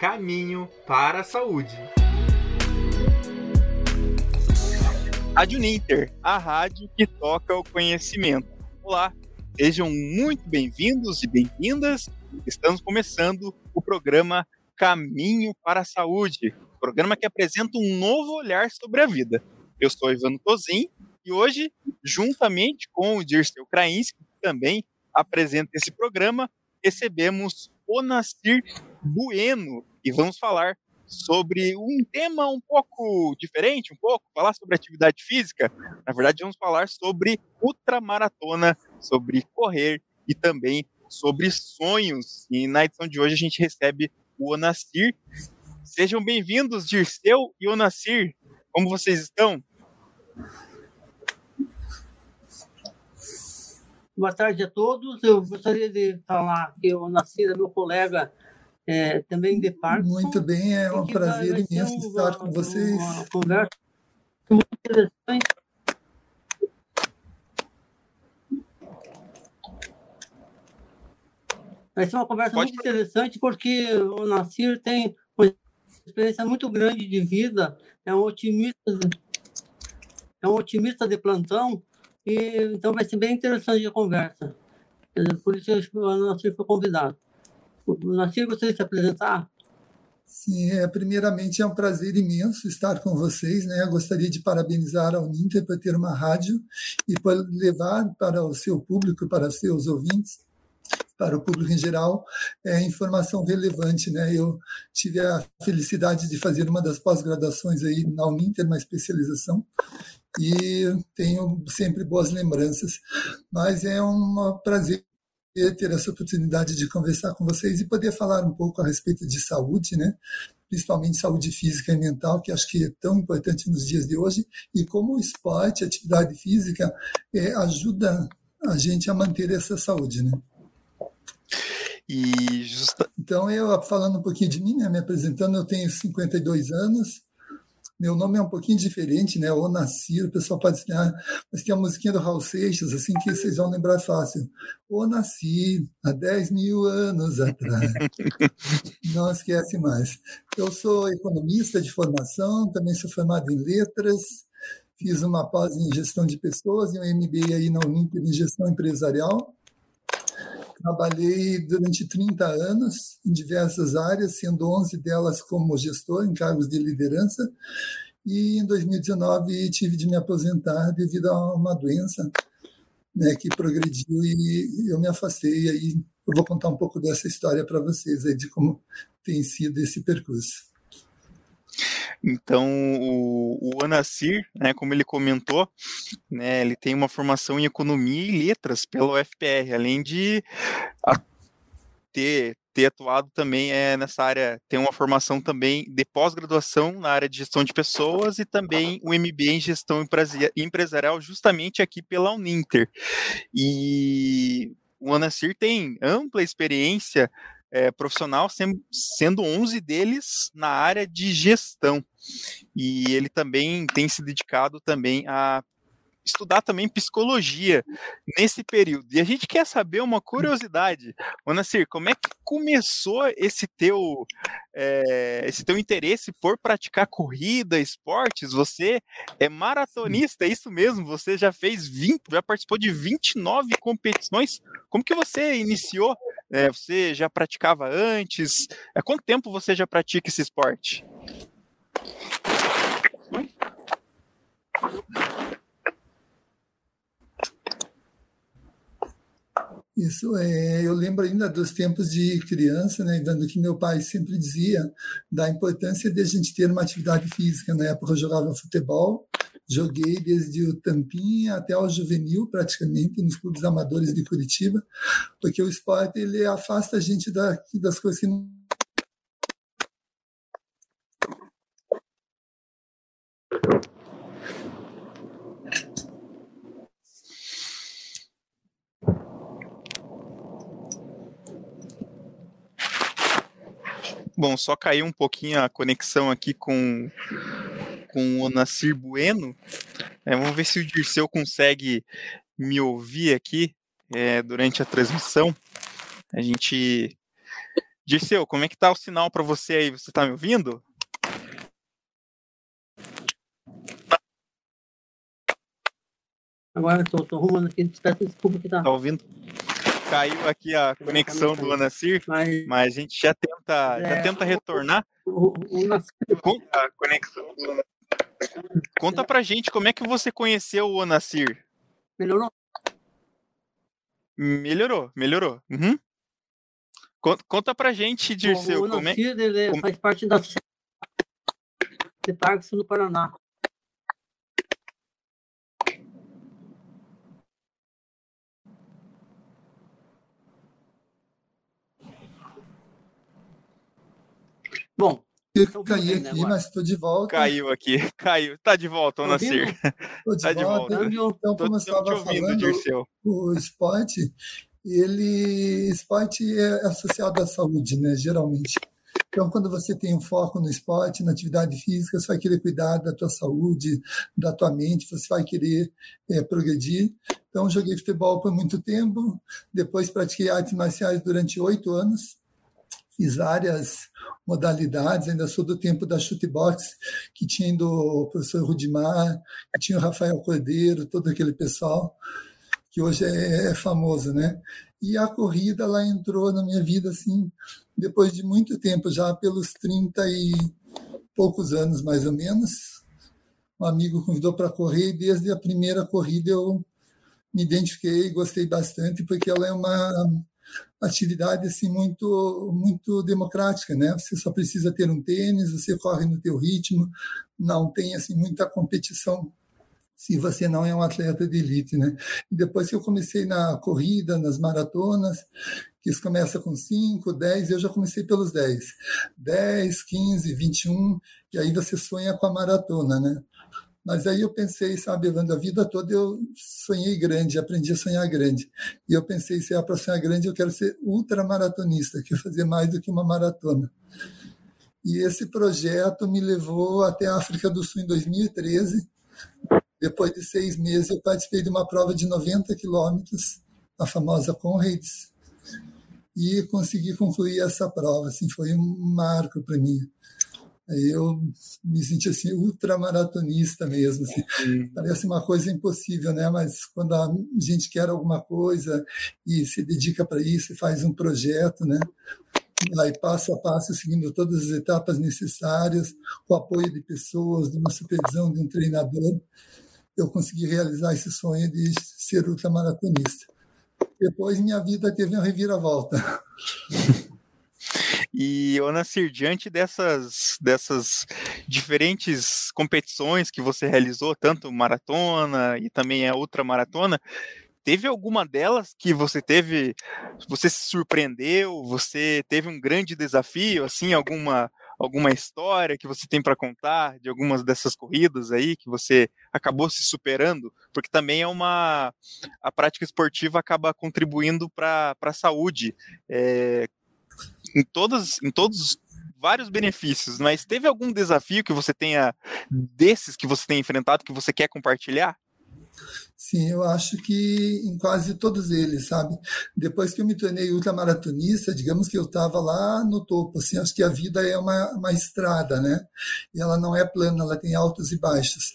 Caminho para a Saúde. Rádio Ninter, a rádio que toca o conhecimento. Olá, sejam muito bem-vindos e bem-vindas. Estamos começando o programa Caminho para a Saúde, programa que apresenta um novo olhar sobre a vida. Eu sou Ivano Tozin e hoje, juntamente com o Dirceu Krainski, que também apresenta esse programa, recebemos o Nasir Bueno e vamos falar sobre um tema um pouco diferente, um pouco, falar sobre atividade física. Na verdade, vamos falar sobre ultramaratona, sobre correr e também sobre sonhos. E na edição de hoje a gente recebe o Onacir. Sejam bem-vindos, Dirceu e Onacir. Como vocês estão? Boa tarde a todos. Eu gostaria de falar que o Onacir é meu colega é, também de Parkinson. Muito bem, é um prazer vai, vai imenso um, estar com vocês. Uma conversa muito interessante. Vai ser uma conversa Pode... muito interessante porque o Nasir tem uma experiência muito grande de vida, é um otimista, é um otimista de plantão, e então vai ser bem interessante a conversa. Por isso o Nasir foi convidado. Nasir, gostaria de se apresentar? Sim, é, primeiramente é um prazer imenso estar com vocês. Né? Eu gostaria de parabenizar a Uninter por ter uma rádio e por levar para o seu público, para os seus ouvintes, para o público em geral, é, informação relevante. Né? Eu tive a felicidade de fazer uma das pós-graduações aí na Uninter, uma especialização, e tenho sempre boas lembranças. Mas é um prazer ter essa oportunidade de conversar com vocês e poder falar um pouco a respeito de saúde, né? principalmente saúde física e mental, que acho que é tão importante nos dias de hoje, e como o esporte, a atividade física, é, ajuda a gente a manter essa saúde. Né? E justa... Então, eu falando um pouquinho de mim, né, me apresentando, eu tenho 52 anos, meu nome é um pouquinho diferente, né? O Nasir, o pessoal pode dizer, ah, mas tem a musiquinha do Raul Seixas, assim que vocês vão lembrar fácil. O Nasir, há 10 mil anos atrás. Não esquece mais. Eu sou economista de formação, também sou formado em letras, fiz uma pós em gestão de pessoas e um MBA aí na Uninter em gestão empresarial. Trabalhei durante 30 anos em diversas áreas, sendo 11 delas como gestor, em cargos de liderança. E em 2019 tive de me aposentar devido a uma doença né, que progrediu e eu me afastei. E aí eu vou contar um pouco dessa história para vocês, aí, de como tem sido esse percurso. Então, o, o Anacir, né, como ele comentou, né, ele tem uma formação em economia e letras pelo UFPR, além de ter, ter atuado também é, nessa área, tem uma formação também de pós-graduação na área de gestão de pessoas e também o MBA em gestão empresarial, justamente aqui pela Uninter. E o Anacir tem ampla experiência é, profissional, sendo 11 deles na área de gestão. E ele também tem se dedicado também a estudar também psicologia nesse período. E a gente quer saber uma curiosidade, Ô Nasir, como é que começou esse teu, é, esse teu interesse por praticar corrida, esportes? Você é maratonista, é isso mesmo? Você já fez 20, já participou de 29 competições. Como que você iniciou? É, você já praticava antes? Há quanto tempo você já pratica esse esporte? Isso é, eu lembro ainda dos tempos de criança, né, dando que meu pai sempre dizia da importância de a gente ter uma atividade física. Na época eu jogava futebol, joguei desde o tampinha até o juvenil praticamente nos clubes amadores de Curitiba, porque o esporte ele afasta a gente da, das coisas que não Bom, só caiu um pouquinho a conexão aqui com, com o Nasir Bueno. É, vamos ver se o Dirceu consegue me ouvir aqui é, durante a transmissão. A gente Dirceu, como é que tá o sinal para você aí? Você tá me ouvindo? Agora estou arrumando aqui, peço desculpa que tá. Tá ouvindo? Caiu aqui a conexão do Anacir, mas, mas a gente já tenta, é, já tenta retornar. O, o, o a conexão do Conta pra gente como é que você conheceu o Onacir. Melhorou? Melhorou, melhorou. Uhum. Conta, conta pra gente, Dirceu. O, o como é... como... faz parte da de Parkinson no Paraná. Bom, eu então, caí aqui, agora. mas estou de volta. Caiu aqui, caiu. Tá de volta, Nasir. Estou de, tá de volta. volta. Então, como eu estava ouvindo, Dirceu. o esporte, ele esporte é associado à saúde, né? Geralmente. Então, quando você tem um foco no esporte, na atividade física, você vai querer cuidar da tua saúde, da tua mente, você vai querer é, progredir. Então, joguei futebol por muito tempo, depois pratiquei artes marciais durante oito anos, fiz várias modalidades, ainda sou do tempo da chute box, que tinha o professor Rudimar, que tinha o Rafael Cordeiro, todo aquele pessoal que hoje é, é famoso, né? E a corrida lá entrou na minha vida assim, depois de muito tempo, já pelos 30 e poucos anos mais ou menos. Um amigo convidou para correr e desde a primeira corrida eu me identifiquei, gostei bastante, porque ela é uma atividade assim muito muito democrática, né? Você só precisa ter um tênis, você corre no teu ritmo, não tem assim muita competição se você não é um atleta de elite, né? E depois que eu comecei na corrida, nas maratonas, que isso começa com 5, 10, eu já comecei pelos 10. 10, 15, 21, e aí você sonha com a maratona, né? Mas aí eu pensei, sabe, Evandro, a vida toda eu sonhei grande, aprendi a sonhar grande. E eu pensei, se é para sonhar grande, eu quero ser ultramaratonista, quero fazer mais do que uma maratona. E esse projeto me levou até a África do Sul em 2013. Depois de seis meses, eu participei de uma prova de 90 quilômetros, a famosa Conrads, e consegui concluir essa prova. Assim, foi um marco para mim. Eu me senti assim ultramaratonista mesmo, assim. Parece uma coisa impossível, né? Mas quando a gente quer alguma coisa e se dedica para isso, e faz um projeto, né? Aí passo a passo, seguindo todas as etapas necessárias, com o apoio de pessoas, de uma supervisão de um treinador, eu consegui realizar esse sonho de ser ultramaratonista. Depois minha vida teve uma reviravolta. E, Onacir, diante dessas, dessas diferentes competições que você realizou, tanto maratona e também a ultramaratona, teve alguma delas que você teve, você se surpreendeu, você teve um grande desafio, assim, alguma alguma história que você tem para contar de algumas dessas corridas aí que você acabou se superando, porque também é uma a prática esportiva acaba contribuindo para a saúde. É, em todos, em todos vários benefícios, mas teve algum desafio que você tenha desses que você tem enfrentado que você quer compartilhar? Sim, eu acho que em quase todos eles, sabe? Depois que eu me tornei ultramaratonista, digamos que eu estava lá no topo, assim, acho que a vida é uma, uma estrada, né? E ela não é plana, ela tem altos e baixos.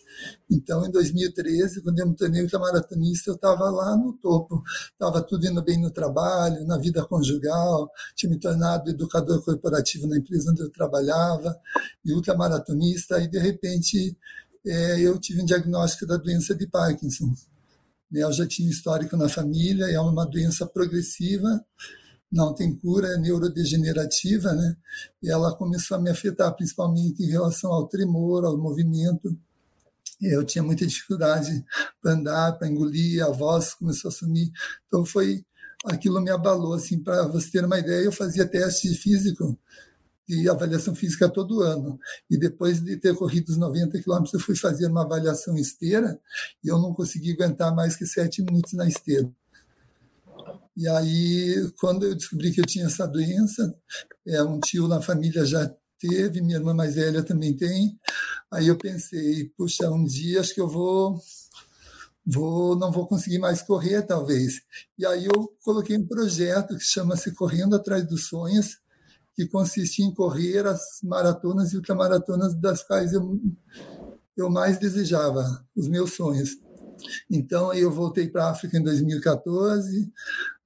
Então, em 2013, quando eu me tornei ultramaratonista, eu estava lá no topo. Estava tudo indo bem no trabalho, na vida conjugal, tinha me tornado educador corporativo na empresa onde eu trabalhava, e ultramaratonista, e de repente é, eu tive um diagnóstico da doença de Parkinson. Né, eu já tinha histórico na família, é uma doença progressiva, não tem cura, é neurodegenerativa, né? E ela começou a me afetar, principalmente em relação ao tremor, ao movimento. Eu tinha muita dificuldade para andar, para engolir, a voz começou a sumir. Então foi aquilo me abalou assim, para você ter uma ideia, eu fazia teste físico de avaliação física todo ano. E depois de ter corrido os 90 quilômetros, eu fui fazer uma avaliação esteira e eu não consegui aguentar mais que sete minutos na esteira. E aí, quando eu descobri que eu tinha essa doença, é, um tio na família já teve, minha irmã mais velha também tem. Aí eu pensei, puxa, um dia acho que eu vou vou não vou conseguir mais correr talvez. E aí eu coloquei um projeto que chama-se Correndo atrás dos sonhos, que consistia em correr as maratonas e ultramaratonas das quais eu, eu mais desejava, os meus sonhos. Então, eu voltei para a África em 2014,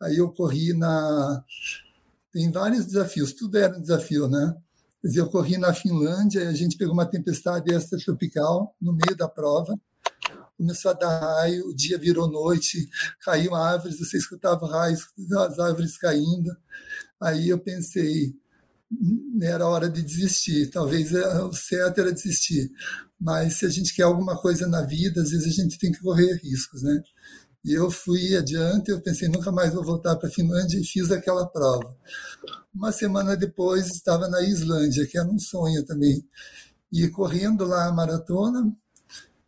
aí eu corri na. Tem vários desafios, tudo era um desafio, né? Eu corri na Finlândia, a gente pegou uma tempestade extratropical no meio da prova, começou a dar raio, o dia virou noite, caiu árvores, você escutava raios, as árvores caindo. Aí eu pensei, era hora de desistir, talvez é, o certo era desistir. Mas se a gente quer alguma coisa na vida, às vezes a gente tem que correr riscos, né? E eu fui adiante, eu pensei, nunca mais vou voltar para a Finlândia e fiz aquela prova. Uma semana depois, estava na Islândia, que era um sonho também. E correndo lá a maratona,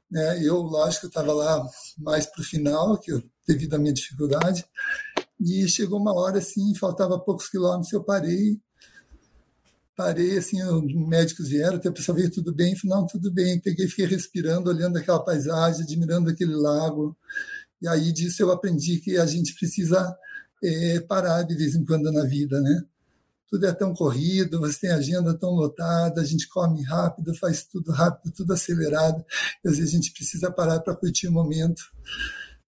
né, eu, lógico, estava lá mais para o final, que eu, devido à minha dificuldade, e chegou uma hora, assim, faltava poucos quilômetros, eu parei, parei, assim, os médicos vieram, até a pessoa veio, tudo bem? falei, não, tudo bem. Peguei, fiquei respirando, olhando aquela paisagem, admirando aquele lago. E aí disso eu aprendi que a gente precisa é, parar de vez em quando na vida, né? Tudo é tão corrido, você tem agenda tão lotada, a gente come rápido, faz tudo rápido, tudo acelerado. Às vezes a gente precisa parar para curtir o momento.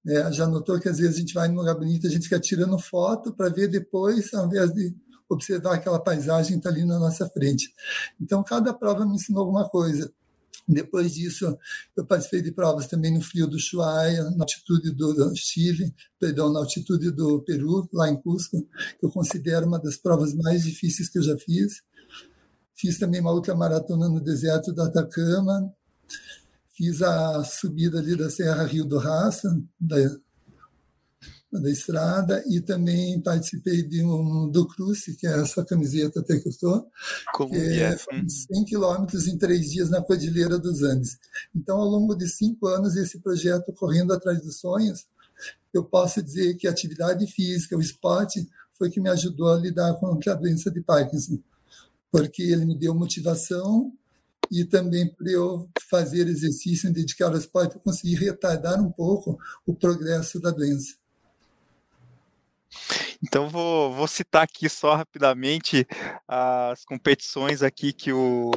É, já notou que às vezes a gente vai num lugar a gente fica tirando foto para ver depois, ao invés de observar aquela paisagem que está ali na nossa frente. Então, cada prova me ensinou alguma coisa. Depois disso, eu participei de provas também no frio do Chuaia, na altitude do Chile, perdão, na altitude do Peru, lá em Cusco, que eu considero uma das provas mais difíceis que eu já fiz. Fiz também uma outra maratona no deserto do Atacama. Fiz a subida ali da Serra Rio do Raça, da da estrada e também participei de um do Cruze, que é essa camiseta até que eu estou, que é 100 quilômetros em três dias na Cordilheira dos Andes. Então, ao longo de cinco anos, esse projeto Correndo Atrás dos Sonhos, eu posso dizer que a atividade física, o esporte, foi que me ajudou a lidar com a doença de Parkinson, porque ele me deu motivação e também por eu fazer exercício e dedicar ao esporte, eu consegui retardar um pouco o progresso da doença. Então vou, vou citar aqui só rapidamente as competições aqui que o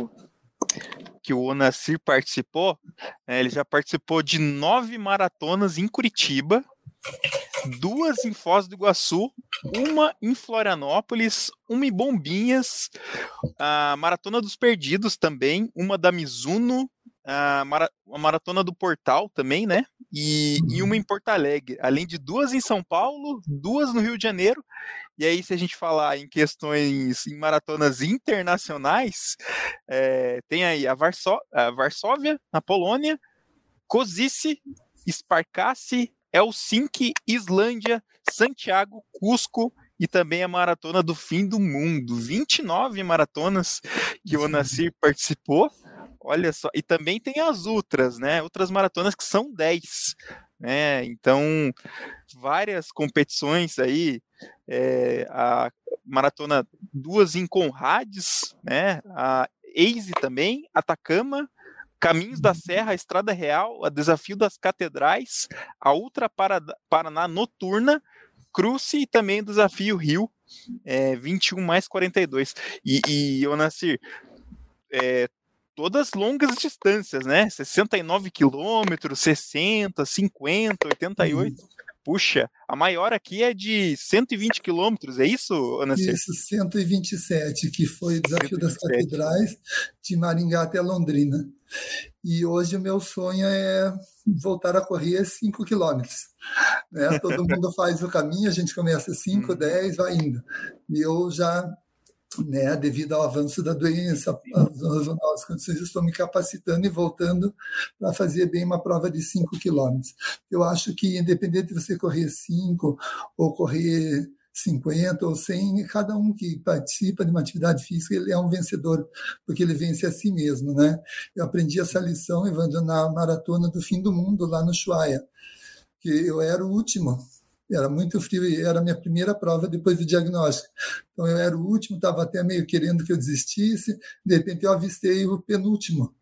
que o Onacir participou. É, ele já participou de nove maratonas em Curitiba, duas em Foz do Iguaçu, uma em Florianópolis, uma em Bombinhas, a Maratona dos Perdidos também, uma da Mizuno, a, mara a Maratona do Portal também, né? E, e uma uhum. em Porto Alegre, além de duas em São Paulo, duas no Rio de Janeiro. E aí, se a gente falar em questões em maratonas internacionais, é, tem aí a, Varsó a Varsóvia, na Polônia, Kozice, Sparkasse, Helsinki, Islândia, Santiago, Cusco e também a maratona do fim do mundo. 29 maratonas que o Onacir participou. Olha só, e também tem as outras, né? Outras maratonas que são 10, né? Então, várias competições aí, é, a maratona duas em Conrads, né? A Eise também, Atacama, Caminhos da Serra, Estrada Real, a Desafio das Catedrais, a Ultra Paraná Noturna, Cruze e também o Desafio Rio, é, 21 mais 42. E, e Onacir, é, todas longas distâncias, né? 69 quilômetros, 60, 50, 88. Uhum. Puxa, a maior aqui é de 120 quilômetros, é isso, Ana Isso, 127, que foi o desafio 127. das catedrais de Maringá até Londrina. E hoje o meu sonho é voltar a correr 5 quilômetros. Né? Todo mundo faz o caminho, a gente começa 5, 10, hum. vai indo. E eu já né, devido ao avanço da doença, as novas condições, estou me capacitando e voltando para fazer bem uma prova de 5 quilômetros. Eu acho que, independente de você correr 5 ou correr 50 ou 100, cada um que participa de uma atividade física, ele é um vencedor, porque ele vence a si mesmo, né? Eu aprendi essa lição, Evandro, na maratona do fim do mundo, lá no Chuaia, que eu era o último, era muito frio e era a minha primeira prova depois do diagnóstico. Então eu era o último, estava até meio querendo que eu desistisse, de repente eu avistei o penúltimo.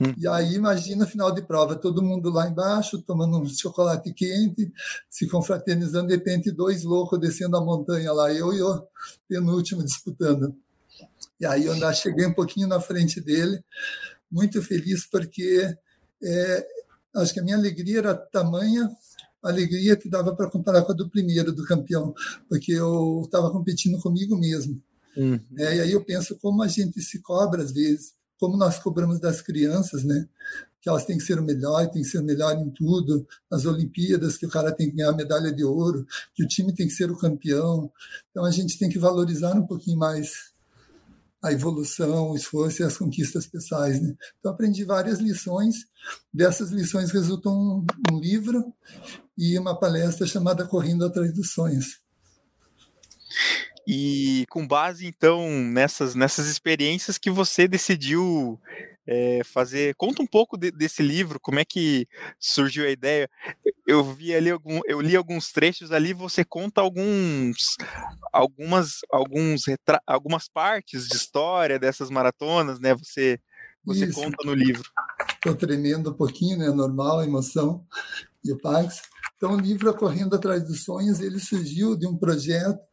Hum. E aí imagina final de prova, todo mundo lá embaixo tomando um chocolate quente, se confraternizando, de repente dois loucos descendo a montanha lá, eu e o penúltimo disputando. E aí eu ainda cheguei um pouquinho na frente dele, muito feliz porque é, acho que a minha alegria era tamanha alegria que dava para comparar com a do primeiro, do campeão, porque eu estava competindo comigo mesmo. Uhum. É, e aí eu penso como a gente se cobra às vezes, como nós cobramos das crianças, né? Que elas têm que ser o melhor, têm que ser o melhor em tudo, nas Olimpíadas, que o cara tem que ganhar a medalha de ouro, que o time tem que ser o campeão. Então a gente tem que valorizar um pouquinho mais a evolução, o esforço e as conquistas pessoais. Né? Então, aprendi várias lições. Dessas lições resultam um, um livro e uma palestra chamada Correndo Atrás dos Sonhos. E com base, então, nessas, nessas experiências que você decidiu é, fazer. Conta um pouco de, desse livro, como é que surgiu a ideia. Eu vi ali algum, eu li alguns trechos ali, você conta alguns, algumas, alguns algumas partes de história dessas maratonas, né? Você, você Isso. conta no livro. Estou tremendo um pouquinho, né? Normal, emoção e o Pax. Então, o livro Correndo Atrás dos Sonhos, ele surgiu de um projeto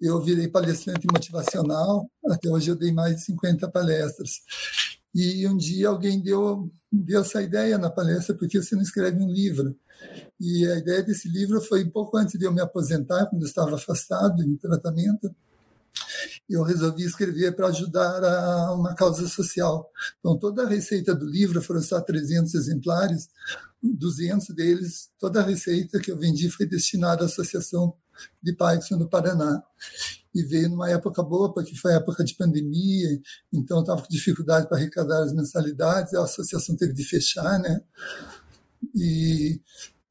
eu virei palestrante motivacional, até hoje eu dei mais de 50 palestras. E um dia alguém deu, deu essa ideia na palestra, porque você não escreve um livro? E a ideia desse livro foi um pouco antes de eu me aposentar, quando eu estava afastado em tratamento. Eu resolvi escrever para ajudar a uma causa social. Então, toda a receita do livro foram só 300 exemplares, 200 deles, toda a receita que eu vendi foi destinada à Associação de Parkinson no Paraná. E veio numa época boa, porque foi época de pandemia, então estava com dificuldade para arrecadar as mensalidades, a associação teve de fechar, né? E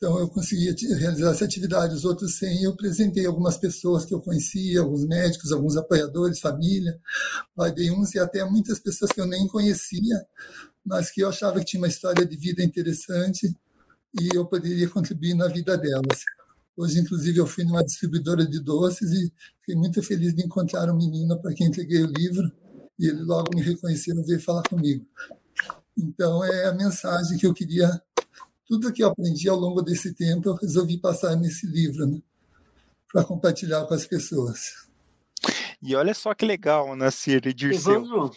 então eu consegui realizar essa atividade, os outros 100 eu apresentei algumas pessoas que eu conhecia, alguns médicos, alguns apoiadores, família, dei uns e até muitas pessoas que eu nem conhecia, mas que eu achava que tinha uma história de vida interessante e eu poderia contribuir na vida delas. Hoje, inclusive, eu fui numa distribuidora de doces e fiquei muito feliz de encontrar um menino para quem entreguei o livro e ele logo me reconheceu e veio falar comigo. Então, é a mensagem que eu queria. Tudo que eu aprendi ao longo desse tempo, eu resolvi passar nesse livro, né? para compartilhar com as pessoas. E olha só que legal, Nassir e Dirceu.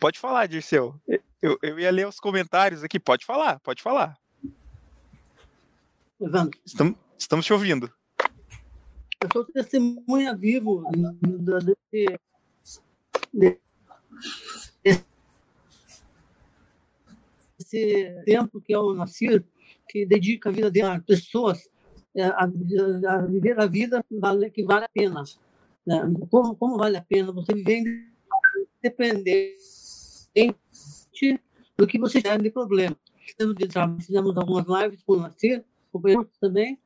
Pode falar, Dirceu. Eu, eu ia ler os comentários aqui. Pode falar, pode falar. Evandro. Estamos, Estamos te ouvindo. Eu sou testemunha vivo desse, desse tempo que eu nasci, que dedica a vida de pessoas é, a, a, viver a vida que vale a pena. Né? Como, como vale a pena você viver independente do que você tem de problema. Fizemos algumas lives com o Nasir, companheiros também,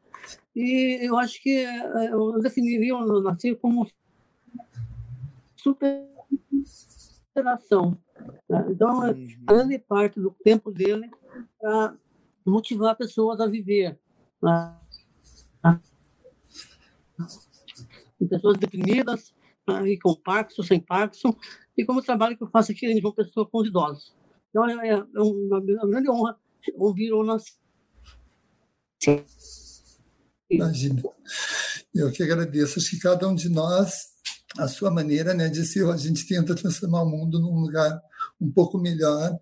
e eu acho que eh, eu definiria o Nasir como superação. Né? Então, a uhum. grande parte do tempo dele para motivar pessoas a viver. Né? Pessoas deprimidas, né? e com Parkinson, sem Parkinson, e como o trabalho que eu faço aqui em João Pessoa com os idosos. Então, é, é uma, uma grande honra ouvir o Nasir. Imagina. Eu que agradeço. Acho que cada um de nós, a sua maneira, né, de ser, a gente tenta transformar o mundo num lugar um pouco melhor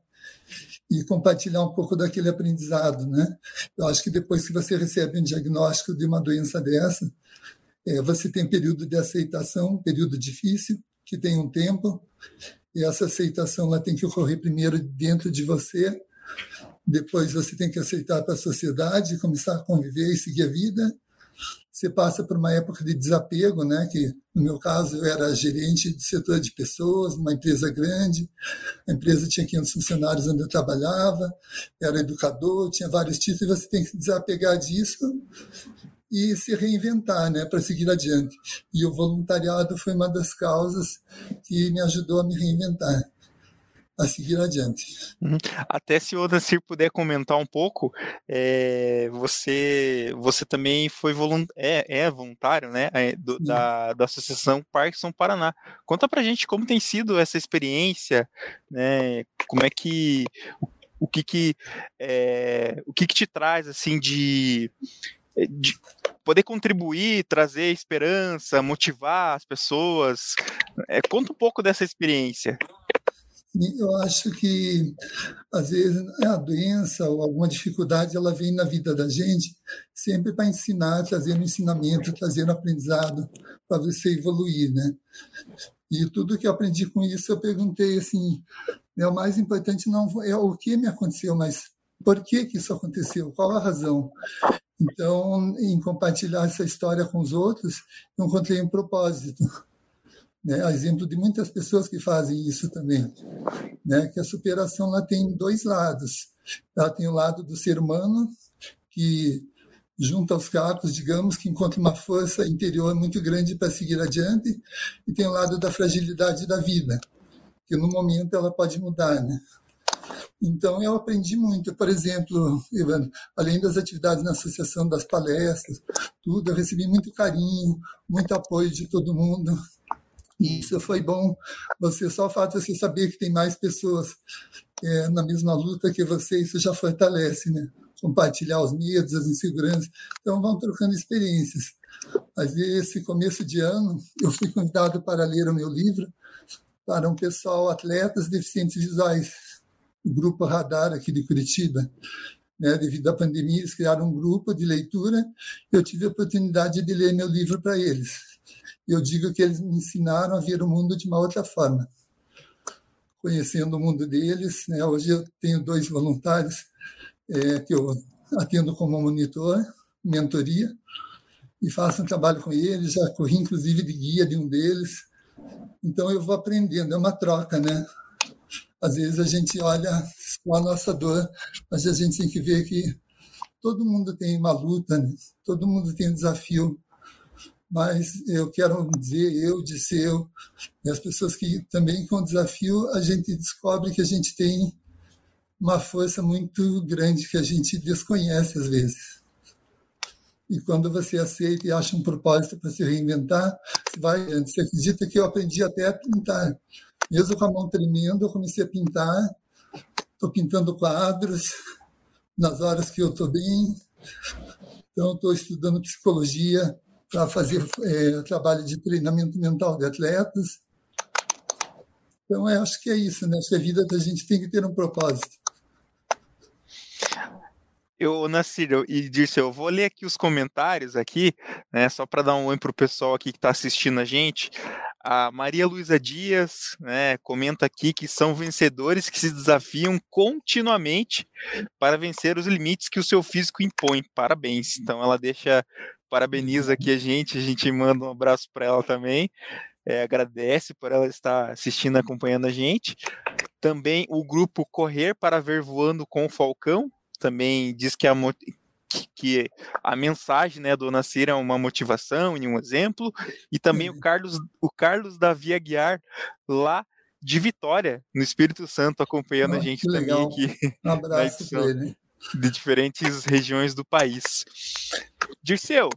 e compartilhar um pouco daquele aprendizado, né? Eu acho que depois que você recebe um diagnóstico de uma doença dessa, é, você tem período de aceitação, período difícil, que tem um tempo, e essa aceitação ela tem que ocorrer primeiro dentro de você, depois você tem que aceitar para a sociedade, começar a conviver e seguir a vida. Você passa por uma época de desapego, né? Que no meu caso eu era gerente de setor de pessoas, uma empresa grande. A empresa tinha 500 funcionários onde eu trabalhava, era educador, tinha vários títulos. Você tem que desapegar disso e se reinventar, né, para seguir adiante. E o voluntariado foi uma das causas que me ajudou a me reinventar a seguir adiante. Uhum. Até se o Dancir puder comentar um pouco, é, você você também foi volunt, é, é voluntário, né, é, do, da, da Associação Parkinson Paraná. Conta pra gente como tem sido essa experiência, né, como é que o que que é, o que que te traz assim de de poder contribuir, trazer esperança, motivar as pessoas. É, conta um pouco dessa experiência. Eu acho que, às vezes, a doença ou alguma dificuldade, ela vem na vida da gente sempre para ensinar, trazer um ensinamento, trazer um aprendizado para você evoluir, né? E tudo que eu aprendi com isso, eu perguntei assim, né, o mais importante não é o que me aconteceu, mas por que que isso aconteceu? Qual a razão? Então, em compartilhar essa história com os outros, eu encontrei um propósito né? A exemplo de muitas pessoas que fazem isso também, né? Que a superação ela tem dois lados. Ela tem o lado do ser humano que junta aos cacos, digamos, que encontra uma força interior muito grande para seguir adiante, e tem o lado da fragilidade da vida, que no momento ela pode mudar, né? Então, eu aprendi muito. Por exemplo, Ivan, além das atividades na associação, das palestras, tudo, eu recebi muito carinho, muito apoio de todo mundo. Isso foi bom. Você só o fato de você saber que tem mais pessoas é, na mesma luta que você, isso já fortalece, né? Compartilhar os medos, as inseguranças. Então, vão trocando experiências. Mas esse começo de ano, eu fui convidado para ler o meu livro para um pessoal, atletas deficientes visuais, o grupo Radar aqui de Curitiba. Né, devido à pandemia, eles criaram um grupo de leitura. Eu tive a oportunidade de ler meu livro para eles eu digo que eles me ensinaram a ver o mundo de uma outra forma, conhecendo o mundo deles. Né? Hoje eu tenho dois voluntários é, que eu atendo como monitor, mentoria, e faço um trabalho com eles. Já corri, inclusive, de guia de um deles. Então eu vou aprendendo, é uma troca, né? Às vezes a gente olha só a nossa dor, mas a gente tem que ver que todo mundo tem uma luta, né? todo mundo tem um desafio mas eu quero dizer, eu disse eu, e as pessoas que também com o desafio, a gente descobre que a gente tem uma força muito grande que a gente desconhece às vezes. E quando você aceita e acha um propósito para se reinventar, você vai Você acredita que eu aprendi até a pintar. Mesmo com a mão tremendo, eu comecei a pintar. Estou pintando quadros nas horas que eu estou bem. Então, estou estudando psicologia para fazer é, trabalho de treinamento mental de atletas. Então, eu acho que é isso, né? Acho que a vida da gente tem que ter um propósito. Eu, Nassir e Dirceu, eu vou ler aqui os comentários aqui, né, só para dar um oi para o pessoal aqui que está assistindo a gente. A Maria Luísa Dias né, comenta aqui que são vencedores que se desafiam continuamente para vencer os limites que o seu físico impõe. Parabéns. Então ela deixa parabeniza aqui a gente, a gente manda um abraço para ela também. É, agradece por ela estar assistindo, acompanhando a gente. Também o grupo Correr para Ver Voando com o Falcão também diz que a, que a mensagem né, do Nascer é uma motivação e um exemplo. E também o uhum. Carlos, o Carlos Davi Aguiar, lá de Vitória, no Espírito Santo, acompanhando a gente também aqui. Um abraço para ele de diferentes regiões do país. Dirceu,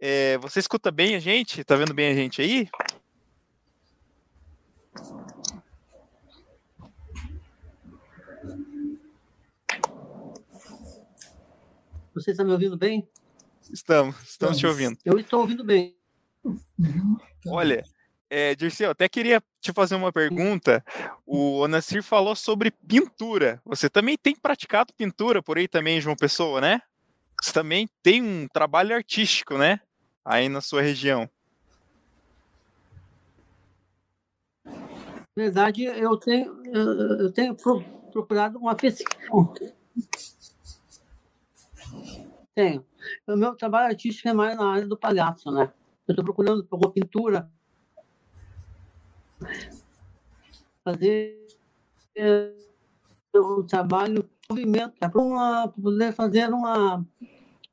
é, você escuta bem a gente? Tá vendo bem a gente aí? Você está me ouvindo bem? Estamos, estamos te ouvindo. Eu estou ouvindo bem. Olha, é, Dirceu, até queria te fazer uma pergunta. O Onacir falou sobre pintura. Você também tem praticado pintura por aí também, João Pessoa, né? Você também tem um trabalho artístico, né? Aí na sua região. Na verdade, eu tenho, eu tenho procurado uma pesquisa. Tenho. O meu trabalho artístico é mais na área do palhaço, né? Eu estou procurando uma pintura fazer um trabalho movimento para poder fazer uma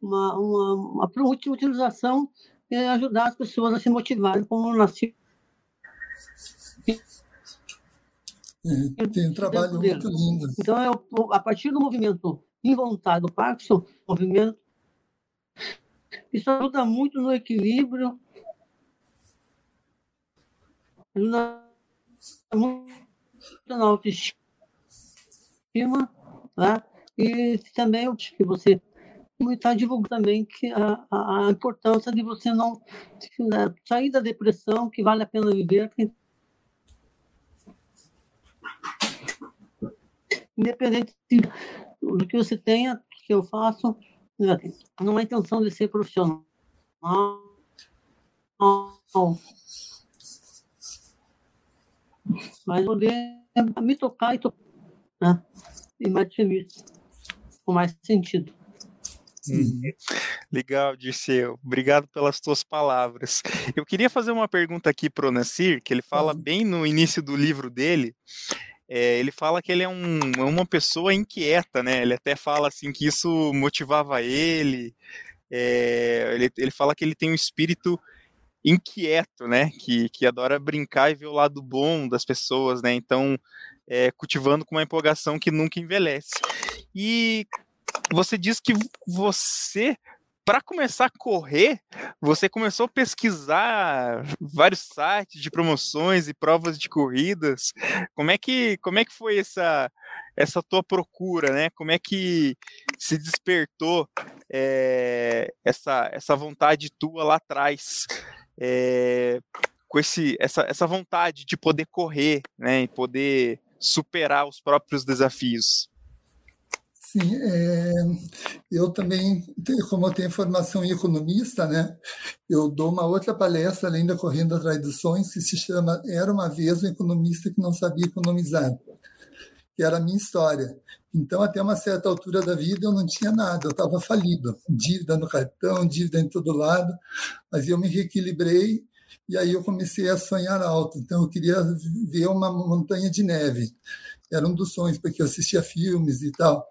uma, uma, uma, uma utilização e ajudar as pessoas a se motivarem como nasci é, tem um trabalho muito lindo. Então, eu, a partir do movimento involuntário do Parkinson, movimento, isso ajuda muito no equilíbrio ajuda muito na autoestima, né? e também o que você está divulgando também que a, a, importância de você não né, sair da depressão, que vale a pena viver. Independente do que você tenha, que eu faço, né, não é intenção de ser profissional. Mas poder me tocar e tocar, né? E mais feliz, com mais sentido. Uhum. Legal, Dirceu. Obrigado pelas tuas palavras. Eu queria fazer uma pergunta aqui para o Nassir, que ele fala bem no início do livro dele. É, ele fala que ele é, um, é uma pessoa inquieta, né? Ele até fala assim que isso motivava ele. É, ele, ele fala que ele tem um espírito inquieto, né? Que, que adora brincar e ver o lado bom das pessoas, né? Então, é, cultivando com uma empolgação que nunca envelhece. E você diz que você para começar a correr, você começou a pesquisar vários sites de promoções e provas de corridas. Como é que, como é que foi essa, essa tua procura, né? Como é que se despertou é, essa, essa vontade tua lá atrás? É, com esse, essa, essa vontade de poder correr, né? E poder superar os próprios desafios. Sim, é, eu também, como eu tenho formação em economista, né, eu dou uma outra palestra além da Correndo dos Sonhos, que se chama Era uma vez um economista que não sabia economizar, que era a minha história. Então, até uma certa altura da vida, eu não tinha nada, eu estava falido, dívida no cartão, dívida em todo lado, mas eu me reequilibrei e aí eu comecei a sonhar alto. Então, eu queria ver uma montanha de neve. Era um dos sonhos, porque eu assistia filmes e tal.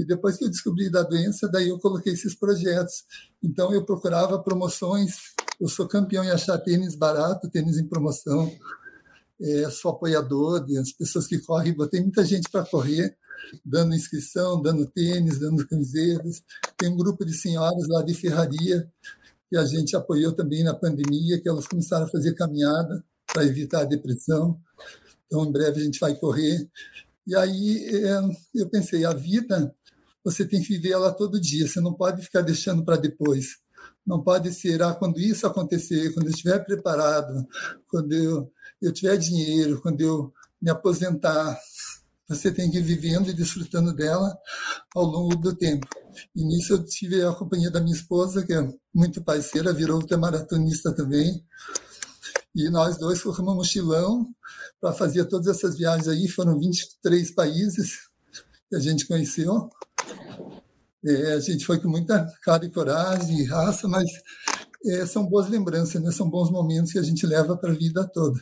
E depois que eu descobri da doença, daí eu coloquei esses projetos. Então eu procurava promoções. Eu sou campeão em achar tênis barato, tênis em promoção. É, sou apoiador das pessoas que correm. Botei muita gente para correr, dando inscrição, dando tênis, dando camisetas. Tem um grupo de senhoras lá de ferraria que a gente apoiou também na pandemia, que elas começaram a fazer caminhada para evitar a depressão. Então, em breve a gente vai correr. E aí é, eu pensei, a vida você tem que viver ela todo dia, você não pode ficar deixando para depois. Não pode ser, ah, quando isso acontecer, quando eu estiver preparado, quando eu, eu tiver dinheiro, quando eu me aposentar. Você tem que ir vivendo e desfrutando dela ao longo do tempo. E nisso eu tive a companhia da minha esposa, que é muito parceira, virou ultramaratonista também. E nós dois fomos um mochilão para fazer todas essas viagens aí. Foram 23 países que a gente conheceu. É, a gente foi com muita cara e coragem e raça, mas é, são boas lembranças, né? são bons momentos que a gente leva para a vida toda.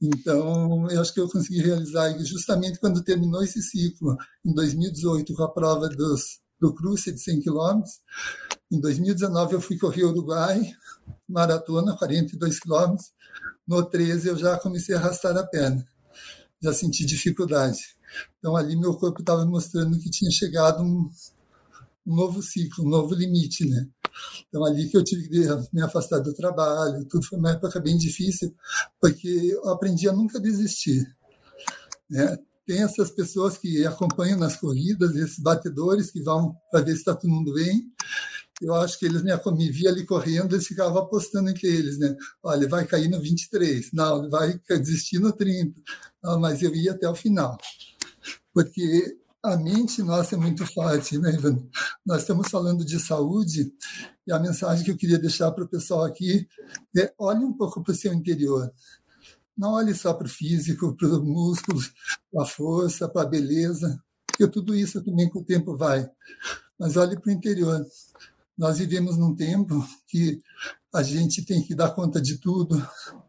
Então, eu acho que eu consegui realizar justamente quando terminou esse ciclo, em 2018, com a prova dos, do Cruce de 100 quilômetros. Em 2019, eu fui correr Uruguai, maratona, 42 quilômetros. No 13, eu já comecei a arrastar a perna. Já senti dificuldade. Então, ali meu corpo estava mostrando que tinha chegado um, um, novo ciclo, um novo limite, né? Então, ali que eu tive que me afastar do trabalho, tudo foi uma época bem difícil, porque eu aprendi a nunca desistir, né? Tem essas pessoas que acompanham nas corridas, esses batedores que vão para ver se está todo mundo bem, eu acho que eles né, me via ali correndo, eles ficavam apostando entre eles, né? Olha, vai cair no 23, não, vai desistir no 30, não, mas eu ia até o final porque a mente nossa é muito forte, né, Ivan? Nós estamos falando de saúde e a mensagem que eu queria deixar para o pessoal aqui é olhe um pouco para o seu interior. Não olhe só para o físico, para os músculos, para a força, para a beleza, porque tudo isso também com o tempo vai. Mas olhe para o interior. Nós vivemos num tempo que a gente tem que dar conta de tudo,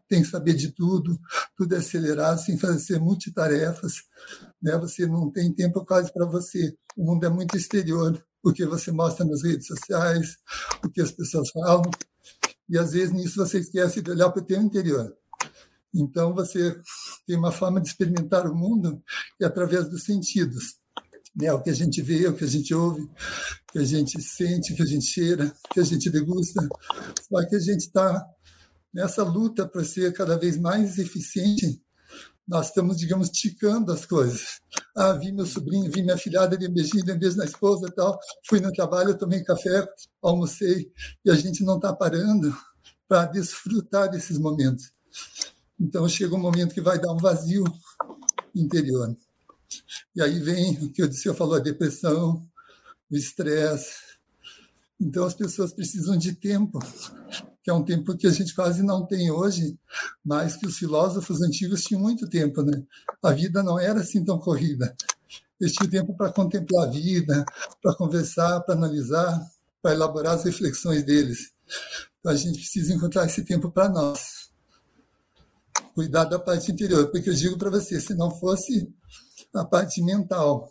tem que saber de tudo, tudo é acelerado, sem fazer multitarefas, né? Você não tem tempo quase para você. O mundo é muito exterior, o que você mostra nas redes sociais, o que as pessoas falam, e às vezes nisso você esquece de olhar para o teu interior. Então você tem uma forma de experimentar o mundo é através dos sentidos. Né? O que a gente vê, o que a gente ouve, o que a gente sente, o que a gente cheira, o que a gente degusta. Só que a gente está nessa luta para ser cada vez mais eficiente, nós estamos, digamos, ticando as coisas. Ah, vi meu sobrinho, vi minha filhada, dei um beijinho, dei beijo na esposa e tal. Fui no trabalho, tomei café, almocei. E a gente não está parando para desfrutar desses momentos. Então chega um momento que vai dar um vazio interior. E aí vem o que o Odisseu falou, a depressão, o estresse. Então as pessoas precisam de tempo, que é um tempo que a gente quase não tem hoje, mas que os filósofos antigos tinham muito tempo, né? A vida não era assim tão corrida. Eles tinham tempo para contemplar a vida, para conversar, para analisar, para elaborar as reflexões deles. Então a gente precisa encontrar esse tempo para nós. Cuidar da parte interior, porque eu digo para você, se não fosse a parte mental,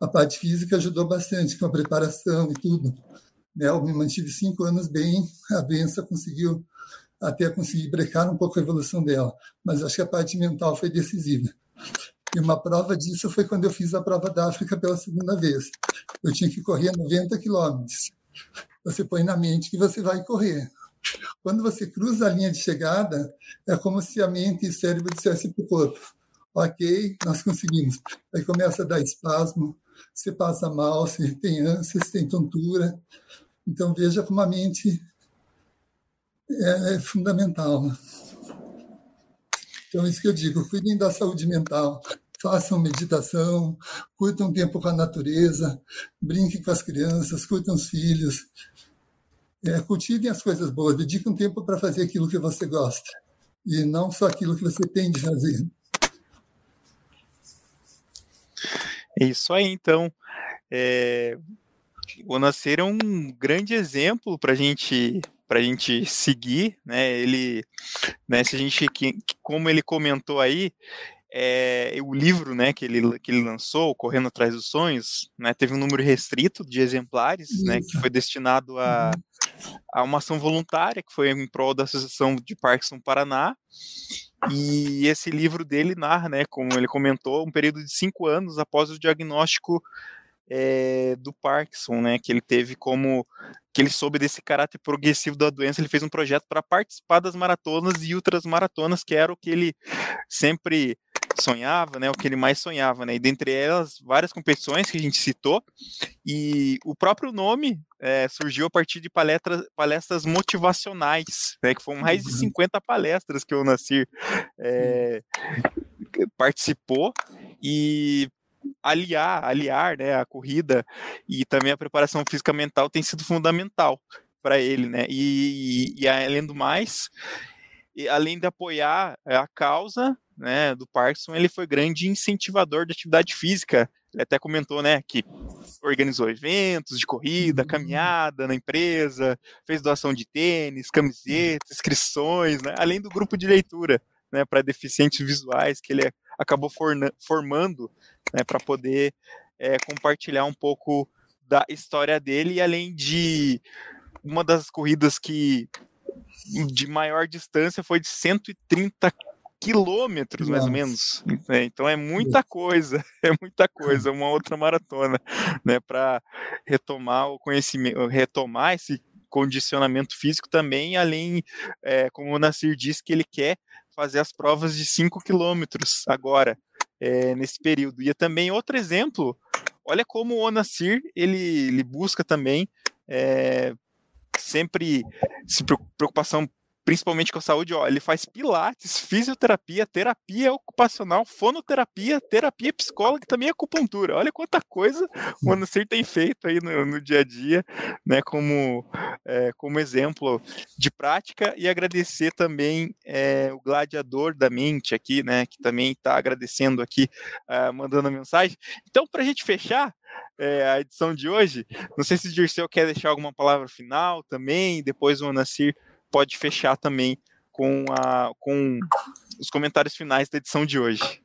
a parte física ajudou bastante com a preparação e tudo. Né? Eu me mantive cinco anos bem, a doença conseguiu até conseguir brecar um pouco a evolução dela, mas acho que a parte mental foi decisiva. E uma prova disso foi quando eu fiz a prova da África pela segunda vez. Eu tinha que correr 90 quilômetros. Você põe na mente que você vai correr. Quando você cruza a linha de chegada, é como se a mente e o cérebro dissessem para o corpo: Ok, nós conseguimos. Aí começa a dar espasmo, você passa mal, você tem ânsia, você tem tontura. Então veja como a mente é, é fundamental. Então, isso que eu digo, cuidem da saúde mental, façam meditação, curtam tempo com a natureza, brinquem com as crianças, curtam os filhos, é, cultivem as coisas boas, dediquem um tempo para fazer aquilo que você gosta e não só aquilo que você tem de fazer. É isso aí, então. É, o Nascer é um grande exemplo para gente a gente seguir, né? Ele, né? Se a gente, como ele comentou aí, é, o livro, né, que ele, que ele lançou, Correndo Atrás dos Sonhos, né, teve um número restrito de exemplares, Isso. né, que foi destinado a, a uma ação voluntária que foi em prol da Associação de Parkinson Paraná. E esse livro dele narra, né, como ele comentou, um período de cinco anos após o diagnóstico é, do Parkinson, né, que ele teve como que ele soube desse caráter progressivo da doença, ele fez um projeto para participar das maratonas e outras maratonas, que era o que ele sempre sonhava, né, o que ele mais sonhava, né, e dentre elas várias competições que a gente citou, e o próprio nome é, surgiu a partir de palestras, palestras motivacionais, né, que foram mais de 50 uhum. palestras que o Nasir é, participou, e aliar, aliar né, a corrida e também a preparação física mental tem sido fundamental para ele, né? E, e, e, além do mais, além de apoiar a causa né, do Parkinson, ele foi grande incentivador da atividade física. Ele até comentou, né, que organizou eventos de corrida, uhum. caminhada na empresa, fez doação de tênis, camisetas, inscrições, né, além do grupo de leitura, né, para deficientes visuais que ele acabou formando né, para poder é, compartilhar um pouco da história dele, e além de uma das corridas que de maior distância foi de 130 quilômetros, mais ou menos. É, então é muita coisa, é muita coisa, uma outra maratona, né, para retomar o conhecimento, retomar esse condicionamento físico também, além, é, como o Nasir disse, que ele quer fazer as provas de 5 quilômetros agora, é, nesse período. E é também outro exemplo, olha como o Onasir, ele, ele busca também é, sempre se preocupação principalmente com a saúde, ó, ele faz pilates, fisioterapia, terapia ocupacional, fonoterapia, terapia psicóloga e também acupuntura. Olha quanta coisa o Anacir tem feito aí no, no, dia a dia, né, como, é, como exemplo de prática e agradecer também é, o gladiador da mente aqui, né, que também está agradecendo aqui, uh, mandando a mensagem. Então, para a gente fechar, é, a edição de hoje. Não sei se o Dirceu quer deixar alguma palavra final também, depois o Anacir pode fechar também com, a, com os comentários finais da edição de hoje.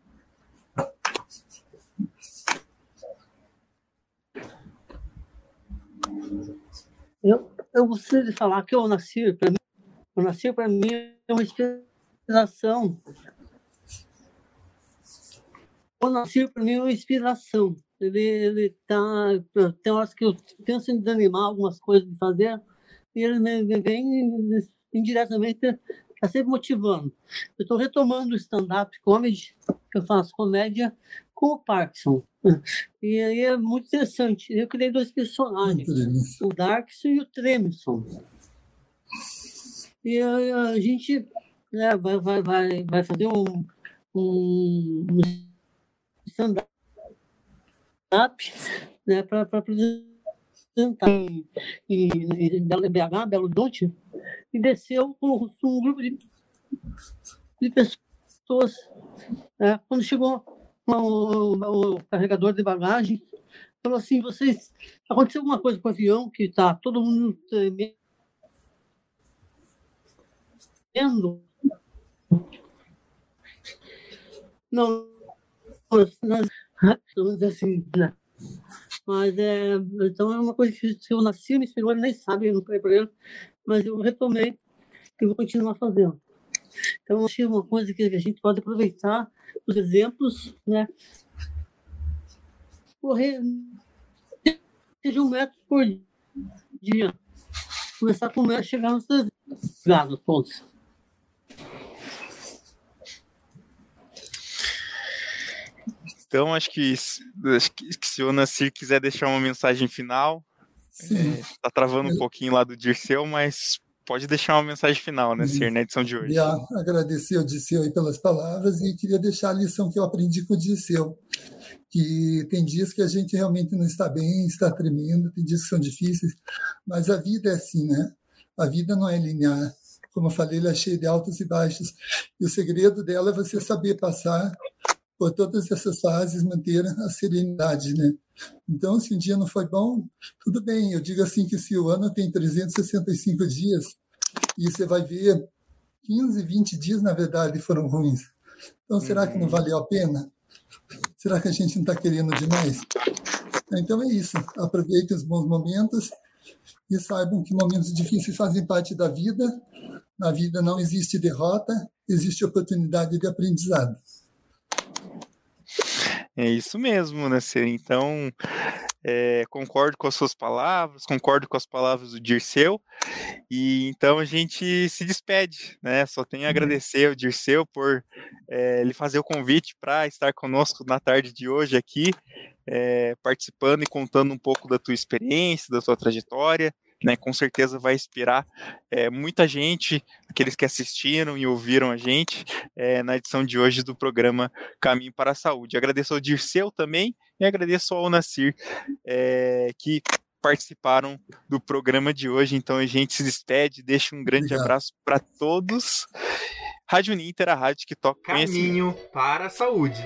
Eu, eu gostaria de falar que o nasci para mim, o nasci para mim é uma inspiração. O nasci para mim é uma inspiração. Ele, ele tá, tem horas que eu penso em desanimar algumas coisas de fazer, e ele me vem indiretamente está sempre motivando. Eu estou retomando o stand-up comedy, que eu faço comédia com o Parkinson. E aí é muito interessante. Eu criei dois personagens, o Darkson e o Tremison. E a, gente né, vai, vai, vai, vai fazer um, um, um stand-up né, para apresentar em, em, BH, Belo Horizonte, e desceu com um grupo de, de pessoas. Né, quando chegou o carregador de bagagem, falou assim, vocês, aconteceu alguma coisa com o avião que está todo mundo tremendo, não, nós, nós assim, né? Mas é, então é uma coisa que eu nasci, me inspirou, ele nem sabe, eu não falei para ele, mas eu retomei e vou continuar fazendo. Então, achei uma coisa que a gente pode aproveitar os exemplos, né? Correr seja um metro por dia. Começar com um metro, chegar nos 300 graus, pontos. Então, acho que, acho que, se o Nassir quiser deixar uma mensagem final, está é, travando um pouquinho lá do Dirceu, mas pode deixar uma mensagem final, né, Sir, na edição de hoje. Queria agradecer ao Dirceu aí pelas palavras e queria deixar a lição que eu aprendi com o Dirceu, que tem dias que a gente realmente não está bem, está tremendo, tem dias que são difíceis, mas a vida é assim, né? A vida não é linear. Como eu falei, ela é cheia de altos e baixos. E o segredo dela é você saber passar por todas essas fases manter a serenidade, né? Então, se um dia não foi bom, tudo bem. Eu digo assim que se o ano tem 365 dias e você vai ver 15, 20 dias, na verdade, foram ruins. Então, será que não uhum. valeu a pena? Será que a gente não está querendo demais? Então é isso. Aproveitem os bons momentos e saibam que momentos difíceis fazem parte da vida. Na vida não existe derrota, existe oportunidade de aprendizado. É isso mesmo, né? Então, é, concordo com as suas palavras, concordo com as palavras do Dirceu, e então a gente se despede, né? Só tenho a uhum. agradecer ao Dirceu por é, ele fazer o convite para estar conosco na tarde de hoje aqui, é, participando e contando um pouco da tua experiência, da tua trajetória né, com certeza vai inspirar é, muita gente, aqueles que assistiram e ouviram a gente é, na edição de hoje do programa Caminho para a Saúde. Agradeço ao Dirceu também e agradeço ao Nacir é, que participaram do programa de hoje. Então a gente se despede, deixa um grande Obrigado. abraço para todos. Rádio Ninter, a rádio que toca Caminho para a Saúde.